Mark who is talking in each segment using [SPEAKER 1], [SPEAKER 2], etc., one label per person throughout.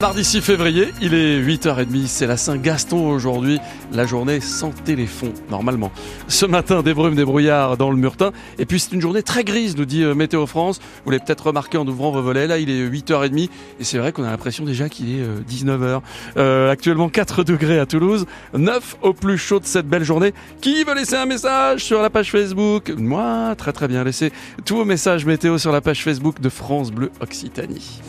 [SPEAKER 1] Mardi 6 février, il est 8h30, c'est la Saint-Gaston aujourd'hui, la journée sans téléphone, normalement. Ce matin, des brumes, des brouillards dans le Murtin, et puis c'est une journée très grise, nous dit euh, Météo France. Vous l'avez peut-être remarqué en ouvrant vos volets, là il est 8h30, et c'est vrai qu'on a l'impression déjà qu'il est 19h. Euh, actuellement 4 degrés à Toulouse, 9 au plus chaud de cette belle journée. Qui veut laisser un message sur la page Facebook? Moi, très très bien, laissez tous vos messages météo sur la page Facebook de France Bleu Occitanie.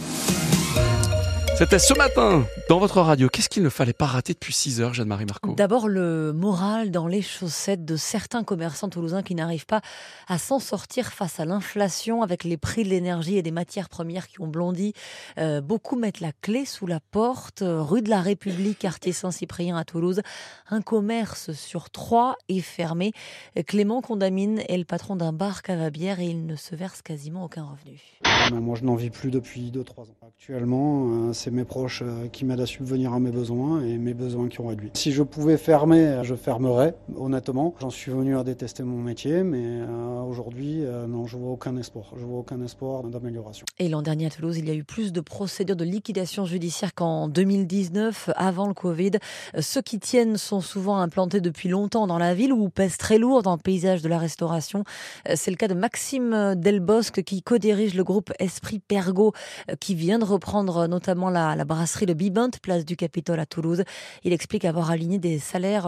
[SPEAKER 1] C'était ce matin dans votre radio. Qu'est-ce qu'il ne fallait pas rater depuis 6 heures, Jeanne-Marie Marco?
[SPEAKER 2] D'abord, le moral dans les chaussettes de certains commerçants toulousains qui n'arrivent pas à s'en sortir face à l'inflation avec les prix de l'énergie et des matières premières qui ont blondi. Euh, beaucoup mettent la clé sous la porte. Rue de la République, quartier Saint-Cyprien à Toulouse, un commerce sur trois est fermé. Clément Condamine est le patron d'un bar cavabière et il ne se verse quasiment aucun revenu.
[SPEAKER 3] Moi, je n'en vis plus depuis 2-3 ans. Actuellement, euh, c'est mes proches euh, qui m'aident à subvenir à mes besoins et mes besoins qui ont réduit. Si je pouvais fermer, je fermerais, honnêtement. J'en suis venu à détester mon métier, mais euh, aujourd'hui, non, je vois aucun espoir. Je vois aucun espoir d'amélioration.
[SPEAKER 2] Et l'an dernier à Toulouse, il y a eu plus de procédures de liquidation judiciaire qu'en 2019, avant le Covid. Ceux qui tiennent sont souvent implantés depuis longtemps dans la ville ou pèsent très lourd dans le paysage de la restauration. C'est le cas de Maxime Delbosque qui co-dirige le groupe Esprit Pergo qui vient de reprendre notamment la, brasserie de Bibent, place du Capitole à Toulouse. Il explique avoir aligné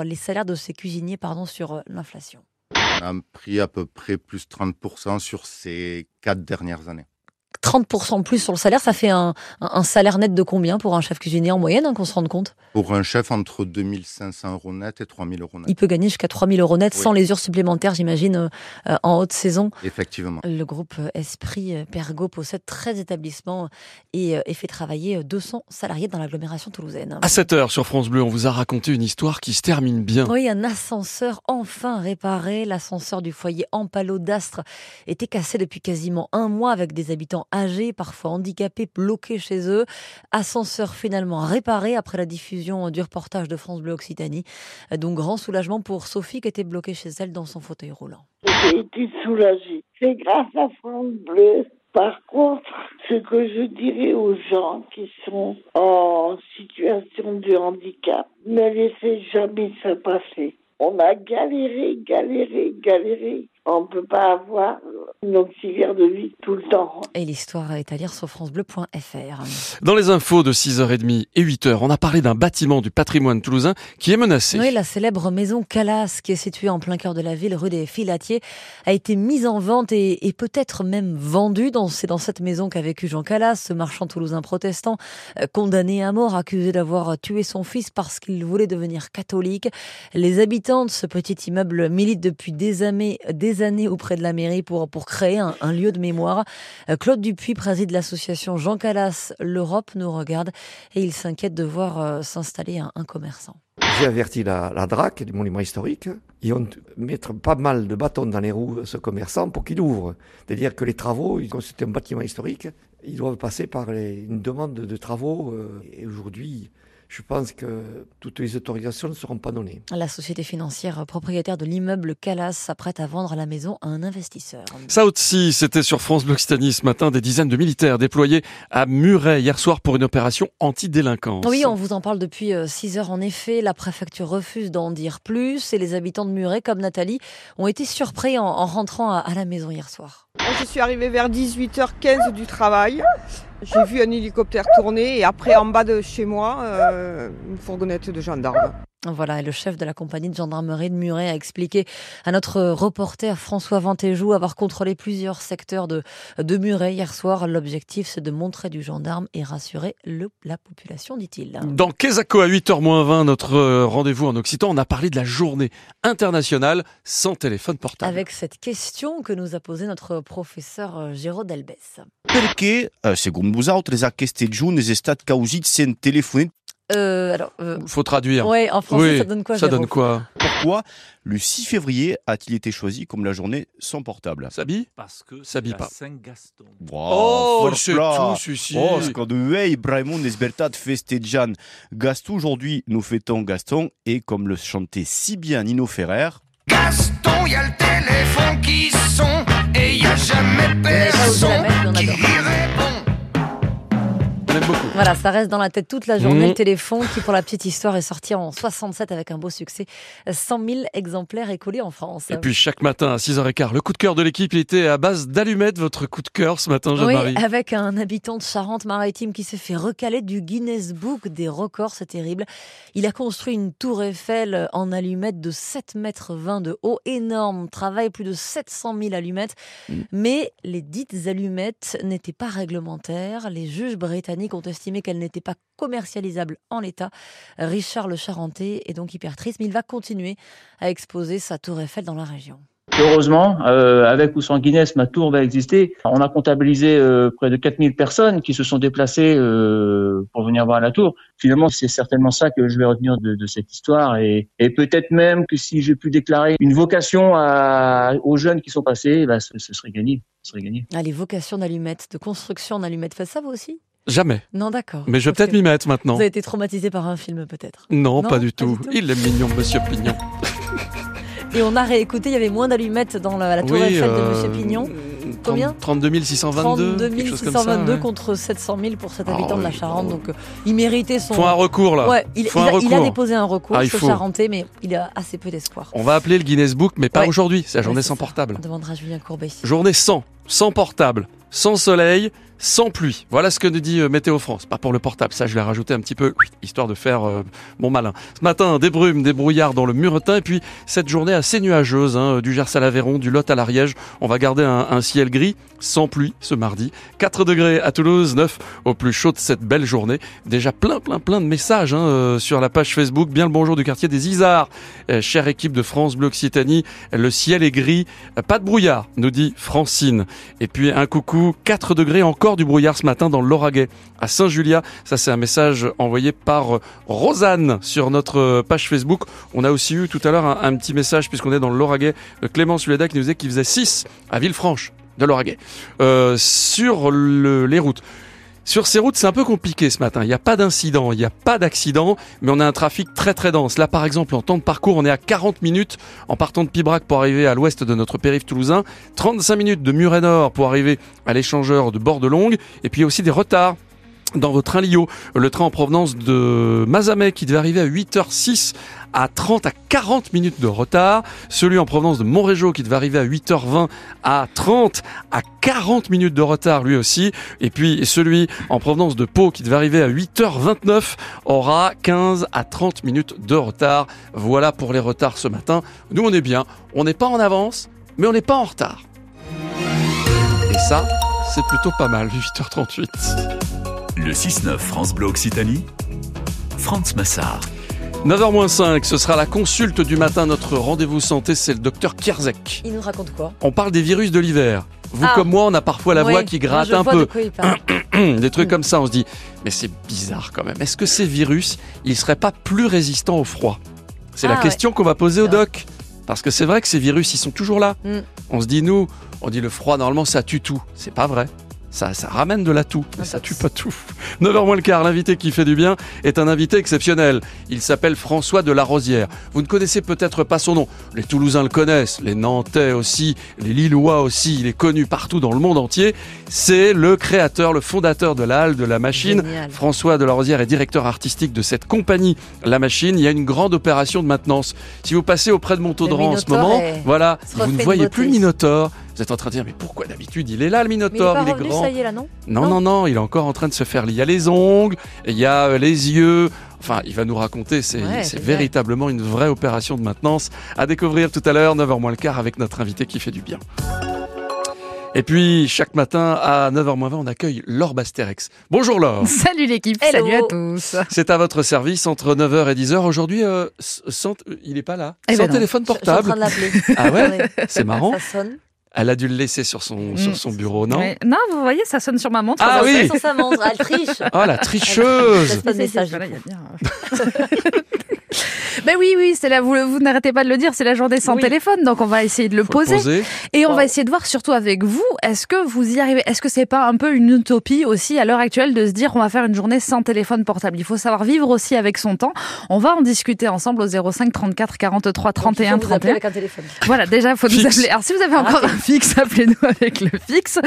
[SPEAKER 2] les salaires de ses cuisiniers sur euh, l'inflation.
[SPEAKER 4] On a pris à peu près plus 30% sur ces quatre dernières années.
[SPEAKER 2] 30% plus sur le salaire, ça fait un, salaire net de combien pour un chef cuisinier en moyenne, hein, qu'on se rende compte?
[SPEAKER 4] Pour un chef, entre 2500 euros net et 3000 euros net.
[SPEAKER 2] Il peut gagner jusqu'à 3000 euros net sans les heures supplémentaires, j'imagine, euh, en haute saison.
[SPEAKER 4] Effectivement.
[SPEAKER 2] Le groupe Esprit euh, Pergo possède 13 établissements et, euh, et fait travailler 200 salariés dans l'agglomération toulousaine.
[SPEAKER 1] À 7 heures sur France Bleu, on vous a raconté une histoire qui se termine bien.
[SPEAKER 2] Oui, un ascenseur enfin réparé. L'ascenseur du foyer Empalo d'Astre était cassé depuis quasiment un mois avec des habitants âgés, parfois handicapés, bloqués chez eux. Ascenseur finalement réparé après la diffusion du reportage de France Bleu Occitanie. Donc grand soulagement pour Sophie qui était bloquée chez elle dans son fauteuil roulant.
[SPEAKER 5] J'ai été soulagée. C'est grâce à France Bleu. Par contre, ce que je dirais aux gens qui sont en situation de handicap, ne laissez jamais ça passer. On a galéré, galéré, galéré. On ne peut pas avoir une auxiliaire de vie tout le temps.
[SPEAKER 2] Et l'histoire est à lire sur francebleu.fr.
[SPEAKER 1] Dans les infos de 6h30 et 8h, on a parlé d'un bâtiment du patrimoine toulousain qui est menacé.
[SPEAKER 2] Oui, la célèbre maison Calas, qui est située en plein cœur de la ville, rue des Filatiers, a été mise en vente et, peut-être même vendue. C'est dans cette maison qu'a vécu Jean Calas, ce marchand toulousain protestant, euh, condamné à mort, accusé d'avoir tué son fils parce qu'il voulait devenir catholique. Les habitants de ce petit immeuble militent depuis des années, des années auprès de la mairie pour, pour créer un, lieu de mémoire. Euh, Claude Dupuis préside l'association Jean Calas L'Europe nous regarde et il s'inquiète de voir euh, s'installer un, commerçant.
[SPEAKER 6] J'ai averti la, DRAC du monument historique. Ils vont mettre pas mal de bâtons dans les roues ce commerçant pour qu'il ouvre. C'est-à-dire que les travaux, c'est un bâtiment historique, ils doivent passer par une demande de travaux. Euh, et aujourd'hui, je pense que toutes les autorisations ne seront pas données.
[SPEAKER 2] La société financière propriétaire de l'immeuble Calas s'apprête à vendre la maison à un investisseur.
[SPEAKER 1] Ça aussi, c'était sur France Bleu Occitanie ce matin, des dizaines de militaires déployés à Muret hier soir pour une opération anti-délinquance.
[SPEAKER 2] Oui, on vous en parle depuis 6 euh, heures en effet. La préfecture refuse d'en dire plus et les habitants de Muret, comme Nathalie, ont été surpris en, rentrant à, la maison hier soir.
[SPEAKER 7] Je suis arrivée vers 18h15 du travail. J'ai vu un hélicoptère tourner et après en bas de chez moi, euh, une fourgonnette de gendarmes.
[SPEAKER 2] Voilà, et le chef de la compagnie de gendarmerie de Muret a expliqué à notre reporter François Vantéjou avoir contrôlé plusieurs secteurs de, de Muret hier soir. L'objectif, c'est de montrer du gendarme et rassurer le, la population, dit-il.
[SPEAKER 1] Dans Quesaco à 8h20, notre euh, rendez-vous en Occitan, on a parlé de la journée internationale sans téléphone portable.
[SPEAKER 2] Avec cette question que nous a posée notre professeur euh, Géraud Delbès.
[SPEAKER 8] Perché, euh, secondo vous autres, causata sen telefono
[SPEAKER 1] euh, alors, euh, Faut traduire.
[SPEAKER 2] Ouais, en français, ça donne quoi
[SPEAKER 1] Ça donne quoi
[SPEAKER 8] Pourquoi le 6 février a-t-il été choisi comme la journée sans portable?
[SPEAKER 1] Sabi?
[SPEAKER 9] Parce que
[SPEAKER 1] Sabi pas.
[SPEAKER 9] Saint-Gaston.
[SPEAKER 1] oh, c'est tout, celui-ci.
[SPEAKER 8] Oh, quand hey, Braimon Nesbertat festejan. Gaston, aujourd'hui, nous fêtons Gaston, et comme le chantait si bien Nino Ferrer.
[SPEAKER 10] Gaston, y a le téléphone qui sonne, et y a jamais personne qui répond.
[SPEAKER 1] On aime beaucoup.
[SPEAKER 2] Voilà, ça reste dans la tête toute la journée.
[SPEAKER 1] Mmh.
[SPEAKER 2] Le téléphone, qui pour la petite histoire est sorti en 67 avec un beau succès. 100 000 exemplaires écoulés en France.
[SPEAKER 1] Et puis chaque matin à 6h15, le coup de cœur de l'équipe il était à base d'allumettes. Votre coup de cœur ce matin,
[SPEAKER 2] Oui,
[SPEAKER 1] Jeanne-Marie
[SPEAKER 2] avec un habitant de Charente-Maritime qui s'est fait recaler du Guinness Book des records, c'est terrible. Il a construit une tour Eiffel en allumettes de 7 mètres 20 de haut, énorme travail, plus de 700 000 allumettes.
[SPEAKER 1] Mm.
[SPEAKER 2] Mais les dites allumettes n'étaient pas réglementaires. Les juges britanniques ont estimé qu'elles n'étaient pas commercialisables en l'état. Richard le Charentais est donc hyper triste, mais il va continuer à exposer sa tour Eiffel dans la région.
[SPEAKER 9] Heureusement, euh, avec ou sans Guinness, ma tour va exister. On a comptabilisé euh, près de 4000 personnes qui se sont déplacées euh, pour venir voir la tour. Finalement, c'est certainement ça que je vais retenir de, de cette histoire. Et, et peut-être même que si j'ai pu déclarer une vocation à, aux jeunes qui sont passés, bah, ce, ce serait gagné. Ce serait gagné.
[SPEAKER 2] Ah, les vocations d'allumettes, de construction en allumettes, faites ça vous aussi?
[SPEAKER 1] Jamais.
[SPEAKER 2] Non, d'accord.
[SPEAKER 1] Mais je vais peut-être m'y mettre maintenant.
[SPEAKER 2] Vous avez été traumatisé par un film peut-être.
[SPEAKER 1] Non,
[SPEAKER 2] Non,
[SPEAKER 1] pas du
[SPEAKER 2] pas
[SPEAKER 1] tout.
[SPEAKER 2] du tout.
[SPEAKER 1] Il est mignon, Monsieur Pignon.
[SPEAKER 2] Et on a réécouté, il y avait moins d'allumettes dans la, la tour
[SPEAKER 1] Oui,
[SPEAKER 2] Eiffel de
[SPEAKER 1] euh,
[SPEAKER 2] Monsieur Pignon. Combien
[SPEAKER 1] 32 622
[SPEAKER 2] 32
[SPEAKER 1] quelque chose comme ça,
[SPEAKER 2] 622
[SPEAKER 1] ouais.
[SPEAKER 2] contre 700 000 pour cet
[SPEAKER 1] Ah
[SPEAKER 2] habitant de la Charente.
[SPEAKER 1] oh.
[SPEAKER 2] Donc euh, il méritait son.
[SPEAKER 1] Faut un recours là.
[SPEAKER 2] Ouais, il, a, il a
[SPEAKER 1] recours.
[SPEAKER 2] déposé un recours,
[SPEAKER 1] Ah, il faut.
[SPEAKER 2] Charentais, mais il a assez peu d'espoir.
[SPEAKER 1] On va appeler le Guinness Book, mais pas
[SPEAKER 2] Ouais.
[SPEAKER 1] aujourd'hui. C'est la journée sans
[SPEAKER 2] ça.
[SPEAKER 1] portable.
[SPEAKER 2] On demandera à Julien Courbet.
[SPEAKER 1] Journée sans, sans portable, sans soleil, sans pluie. Voilà ce que nous dit euh, Météo France. Pas pour le portable, ça je l'ai rajouté un petit peu, histoire de faire euh, mon malin. Ce matin, des brumes, des brouillards dans le Muretin, et puis cette journée assez nuageuse, hein, du Gers à l'Aveyron, du Lot à l'Ariège. On va garder un, ciel gris, sans pluie ce mardi. 4 degrés à Toulouse, 9 au plus chaud de cette belle journée. Déjà plein, plein, plein de messages hein, euh, sur la page Facebook. Bien le bonjour du quartier des Isards. Euh, chère équipe de France Bleu Occitanie, le ciel est gris, pas de brouillard, nous dit Francine. Et puis un coucou, 4 degrés encore du brouillard ce matin dans Lauragais, à Saint-Julia. Ça c'est un message envoyé par euh, Rosanne sur notre euh, page Facebook. On a aussi eu tout à l'heure un, petit message puisqu'on est dans Lauragais, de Clément Suleda qui nous disait qu'il faisait 6 à Villefranche de. Euh, sur le- les routes. Sur ces routes, c'est un peu compliqué ce matin. Il n'y a pas d'incident, il n'y a pas d'accident, mais on a un trafic très très dense. Là, par exemple, en temps de parcours, on est à 40 minutes en partant de Pibrac pour arriver à l'ouest de notre périph' toulousain, 35 minutes de Muret Nord pour arriver à l'échangeur de Bordelongue, et puis il y a aussi des retards dans votre train Lio, le train en provenance de Mazamet qui devait arriver à 8h06 à 30 à 40 minutes de retard, celui en provenance de Montrégeau qui devait arriver à 8h20 à 30 à 40 minutes de retard lui aussi, et puis celui en provenance de Pau qui devait arriver à 8h29 aura 15 à 30 minutes de retard. Voilà pour les retards ce matin. Nous on est bien, on n'est pas en avance, mais on n'est pas en retard. Et ça, c'est plutôt pas mal, 8h38.
[SPEAKER 11] Le 6-9 France Bleu Occitanie, Franz Massard.
[SPEAKER 1] 9h05, ce sera la consulte du matin. Notre rendez-vous santé, c'est le docteur Kierzek.
[SPEAKER 2] Il nous raconte quoi?
[SPEAKER 1] On parle des virus de l'hiver. Vous
[SPEAKER 2] Ah.
[SPEAKER 1] comme moi, on a parfois la
[SPEAKER 2] Oui,
[SPEAKER 1] voix qui gratte
[SPEAKER 2] je
[SPEAKER 1] un
[SPEAKER 2] vois
[SPEAKER 1] peu.
[SPEAKER 2] de quoi il parle.
[SPEAKER 1] des trucs comme ça, on se dit, mais c'est bizarre quand même. Est-ce que ces virus, ils seraient pas plus résistants au froid? C'est la
[SPEAKER 2] Ah,
[SPEAKER 1] question qu'on va poser au doc. Parce que c'est vrai que ces virus, ils sont toujours là.
[SPEAKER 2] Mm.
[SPEAKER 1] On se dit, nous, on dit le froid, normalement, ça tue tout. C'est pas vrai. Ça, ça ramène de la toux, mais ça tue pas tout. 9h moins le quart, l'invité qui fait du bien est un invité exceptionnel. Il s'appelle François de la Rosière. Vous ne connaissez peut-être pas son nom. Les Toulousains le connaissent, les Nantais aussi, les Lillois aussi. Il est connu partout dans le monde entier. C'est le créateur, le fondateur de la Halle de la Machine.
[SPEAKER 2] Génial.
[SPEAKER 1] François de la Rosière est directeur artistique de cette compagnie, La Machine. Il y a une grande opération de maintenance. Si vous passez auprès de Montaudan en ce moment,
[SPEAKER 2] est-
[SPEAKER 1] voilà, vous ne voyez plus le Minotaure. Vous êtes en train de dire, mais pourquoi d'habitude il est là le
[SPEAKER 2] Mais il est
[SPEAKER 1] Minotaure
[SPEAKER 2] pas
[SPEAKER 1] Il est
[SPEAKER 2] revenu,
[SPEAKER 1] grand.
[SPEAKER 2] ça y est là, non?
[SPEAKER 1] Non, non, non, il est encore en train de se faire. Il y a les ongles, il y a euh, les yeux. Enfin, il va nous raconter, c'est
[SPEAKER 2] Ouais,
[SPEAKER 1] véritablement une vraie opération de maintenance à découvrir tout à l'heure, 9h moins le quart, avec notre invité qui fait du bien. Et puis, chaque matin, à 9h moins 20, on accueille Laure Basterex. Bonjour Laure
[SPEAKER 12] Salut l'équipe, salut à tous.
[SPEAKER 1] C'est à votre service entre 9h et 10h. Aujourd'hui, euh, il est pas là.
[SPEAKER 12] Eh
[SPEAKER 1] sans
[SPEAKER 12] ben
[SPEAKER 1] téléphone
[SPEAKER 2] Je- Je suis en
[SPEAKER 1] portable.
[SPEAKER 2] train de l'appeler.
[SPEAKER 1] Ah ouais. C'est marrant.
[SPEAKER 2] Ça sonne.
[SPEAKER 1] Elle a dû le laisser sur son, sur
[SPEAKER 12] Mm.
[SPEAKER 1] son bureau, non.
[SPEAKER 12] Non, vous voyez, ça sonne sur ma montre.
[SPEAKER 1] Ah
[SPEAKER 2] Ça
[SPEAKER 1] oui.
[SPEAKER 2] sonne sur sa montre. Elle triche.
[SPEAKER 1] Oh la tricheuse
[SPEAKER 2] Laisse pas de message.
[SPEAKER 12] Ben oui, oui, c'est là, vous, vous n'arrêtez pas de le dire, c'est la journée sans
[SPEAKER 2] Oui.
[SPEAKER 12] téléphone, donc on va essayer de le poser. Et on va essayer de voir surtout avec vous, est-ce que vous y arrivez Est-ce que c'est pas un peu une utopie aussi à l'heure actuelle de se dire on va faire une journée sans téléphone portable? Il faut savoir vivre aussi avec son temps. On va en discuter ensemble au 05 34 43 31
[SPEAKER 2] Donc, il faut vous appeler
[SPEAKER 12] 31.
[SPEAKER 2] avec un téléphone.
[SPEAKER 12] Voilà, déjà, faut nous appeler. Alors, si vous avez encore un fixe, appelez-nous avec le fixe.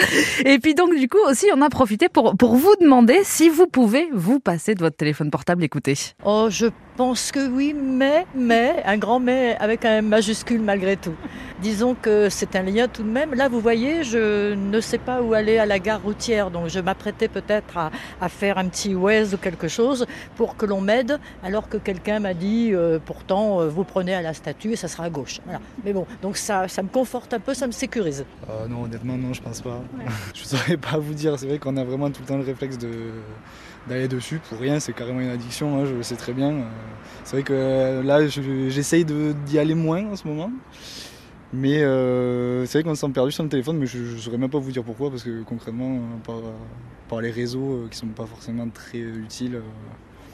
[SPEAKER 12] Et puis, donc, du coup, aussi, on a profité pour, pour vous demander si vous pouvez vous passer de votre téléphone portable. Écoutez.
[SPEAKER 13] Oh, je pense que oui, mais, mais, un grand mais avec un majuscule malgré tout. Disons que c'est un lien tout de même. Là, vous voyez, je ne sais pas où aller à la gare routière, donc je m'apprêtais peut-être à, à faire un petit Waze ou quelque chose pour que l'on m'aide, alors que quelqu'un m'a dit, euh, pourtant, euh, vous prenez à la statue et ça sera à gauche. Voilà. Mais bon, donc ça, ça me conforte un peu, ça me sécurise.
[SPEAKER 14] Euh, non, honnêtement, non, je pense pas. je saurais pas vous dire. C'est vrai qu'on a vraiment tout le temps le réflexe de d'aller dessus pour rien. C'est carrément une addiction. hein, je le sais très bien. C'est vrai que là, je- j'essaye d'y aller moins en ce moment. Mais euh, c'est vrai qu'on s'est perdu sur le téléphone, mais je ne saurais même pas vous dire pourquoi, parce que concrètement, euh, par, par les réseaux euh, qui sont pas forcément très euh, utiles, euh,